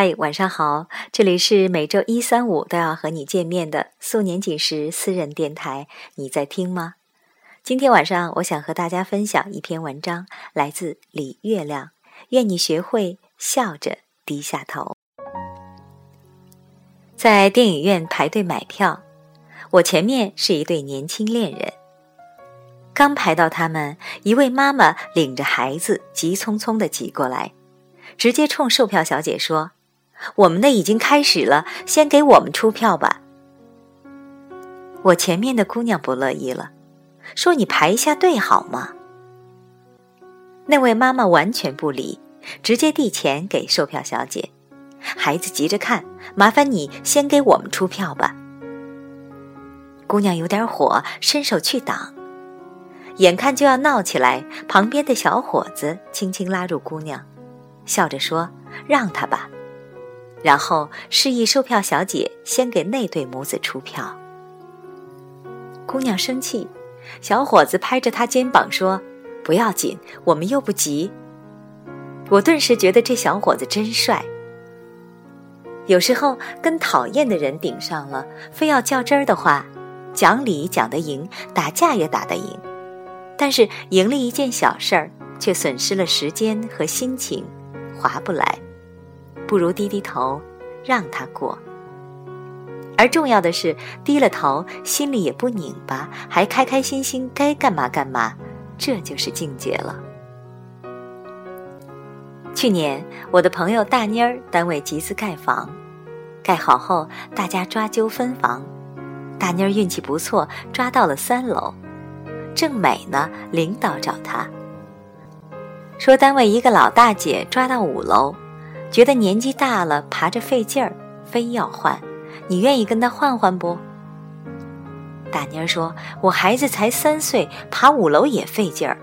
嗨，晚上好！这里是每周一、三、五都要和你见面的素年锦时私人电台，你在听吗？今天晚上我想和大家分享一篇文章，来自李月亮。愿你学会笑着低下头。在电影院排队买票，我前面是一对年轻恋人。刚排到他们，一位妈妈领着孩子急匆匆的挤过来，直接冲售票小姐说。我们的已经开始了，先给我们出票吧。我前面的姑娘不乐意了，说：“你排一下队好吗？”那位妈妈完全不理，直接递钱给售票小姐。孩子急着看，麻烦你先给我们出票吧。姑娘有点火，伸手去挡，眼看就要闹起来，旁边的小伙子轻轻拉住姑娘，笑着说：“让他吧。”然后示意售票小姐先给那对母子出票。姑娘生气，小伙子拍着她肩膀说：“不要紧，我们又不急。”我顿时觉得这小伙子真帅。有时候跟讨厌的人顶上了，非要较真儿的话，讲理讲得赢，打架也打得赢，但是赢了一件小事儿，却损失了时间和心情，划不来。不如低低头，让他过。而重要的是，低了头，心里也不拧巴，还开开心心，该干嘛干嘛，这就是境界了。去年，我的朋友大妮儿单位集资盖房，盖好后，大家抓阄分房，大妮儿运气不错，抓到了三楼。正美呢，领导找他，说单位一个老大姐抓到五楼。觉得年纪大了，爬着费劲儿，非要换。你愿意跟他换换不？大妮儿说：“我孩子才三岁，爬五楼也费劲儿。”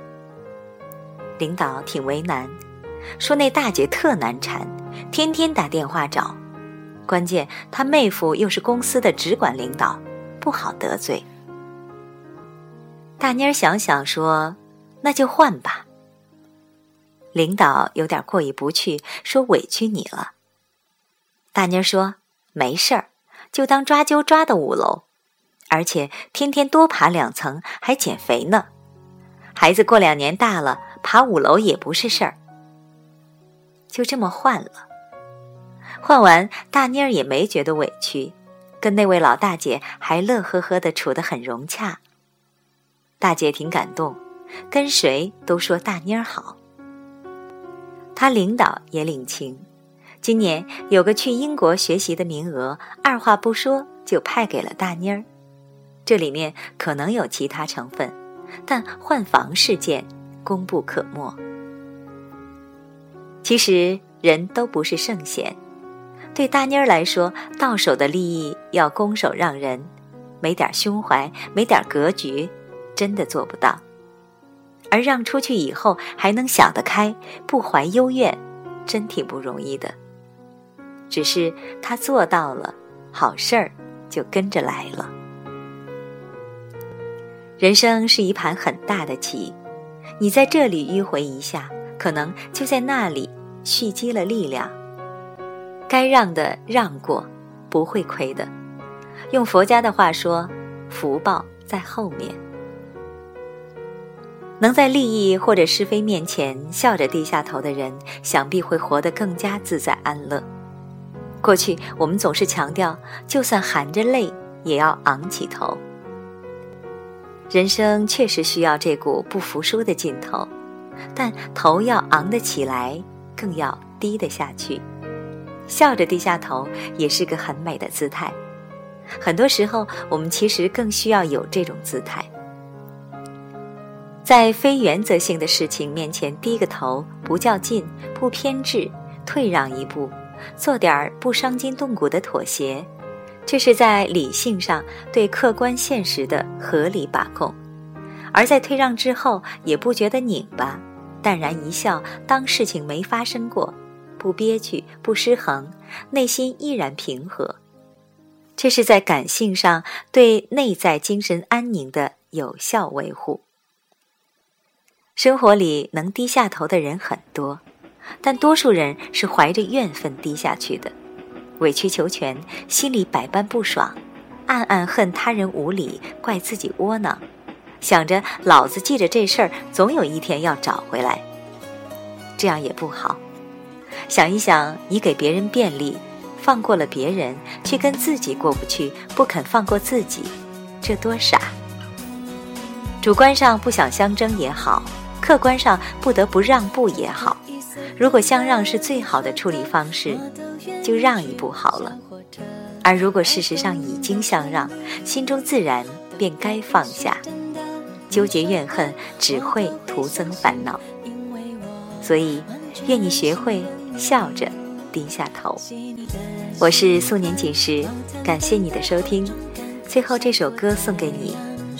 领导挺为难，说那大姐特难缠，天天打电话找。关键他妹夫又是公司的直管领导，不好得罪。大妮儿想想说：“那就换吧。”领导有点过意不去，说：“委屈你了。”大妮儿说：“没事儿，就当抓阄抓的五楼，而且天天多爬两层，还减肥呢。孩子过两年大了，爬五楼也不是事儿。”就这么换了。换完，大妮儿也没觉得委屈，跟那位老大姐还乐呵呵的处得很融洽。大姐挺感动，跟谁都说大妮儿好。他领导也领情，今年有个去英国学习的名额，二话不说就派给了大妮儿。这里面可能有其他成分，但换房事件功不可没。其实人都不是圣贤，对大妮儿来说，到手的利益要拱手让人，没点胸怀，没点格局，真的做不到。而让出去以后还能想得开，不怀幽怨，真挺不容易的。只是他做到了，好事儿就跟着来了。人生是一盘很大的棋，你在这里迂回一下，可能就在那里蓄积了力量。该让的让过，不会亏的。用佛家的话说，福报在后面。能在利益或者是非面前笑着低下头的人，想必会活得更加自在安乐。过去我们总是强调，就算含着泪也要昂起头。人生确实需要这股不服输的劲头，但头要昂得起来，更要低得下去。笑着低下头也是个很美的姿态。很多时候，我们其实更需要有这种姿态。在非原则性的事情面前低个头，不较劲，不偏执，退让一步，做点儿不伤筋动骨的妥协，这是在理性上对客观现实的合理把控；而在退让之后，也不觉得拧巴，淡然一笑，当事情没发生过，不憋屈，不失衡，内心依然平和，这是在感性上对内在精神安宁的有效维护。生活里能低下头的人很多，但多数人是怀着怨愤低下去的，委曲求全，心里百般不爽，暗暗恨他人无理，怪自己窝囊，想着老子记着这事儿，总有一天要找回来。这样也不好。想一想，你给别人便利，放过了别人，却跟自己过不去，不肯放过自己，这多傻！主观上不想相争也好，客观上不得不让步也好。如果相让是最好的处理方式，就让一步好了；而如果事实上已经相让，心中自然便该放下。纠结怨恨只会徒增烦恼。所以，愿你学会笑着低下头。我是素年锦时，感谢你的收听。最后这首歌送给你，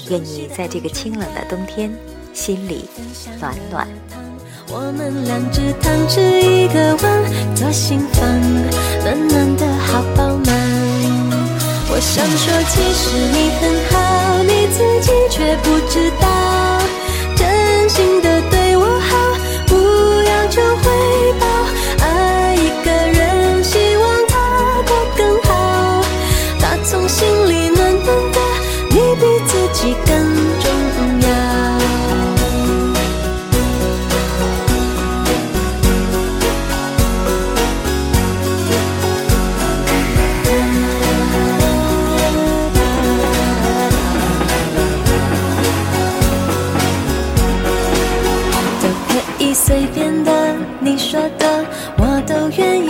愿你在这个清冷的冬天，心里暖暖。我们两只汤匙一个碗，左心房，暖暖的好饱满。我想说，其实你很好，你自己却不知道，真心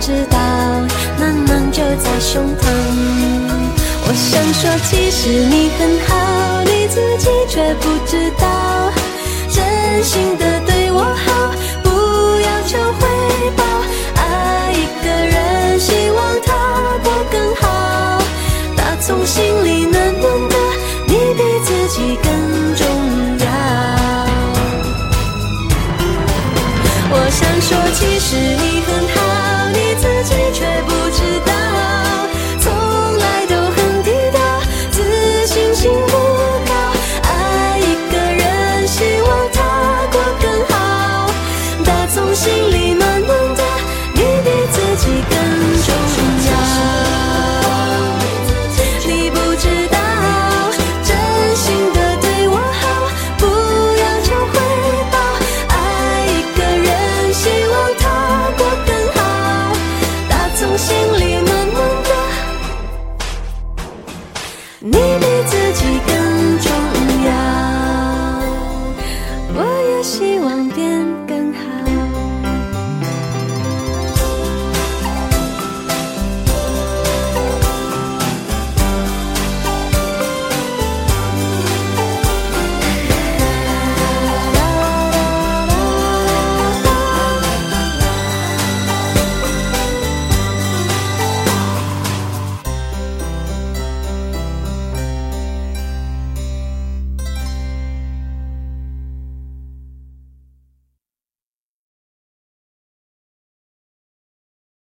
知道。就在胸膛。我想说，其实你很好，你自己却不知道。真心的对我好，不要求回报。爱一个人，希望他过更好。打从心里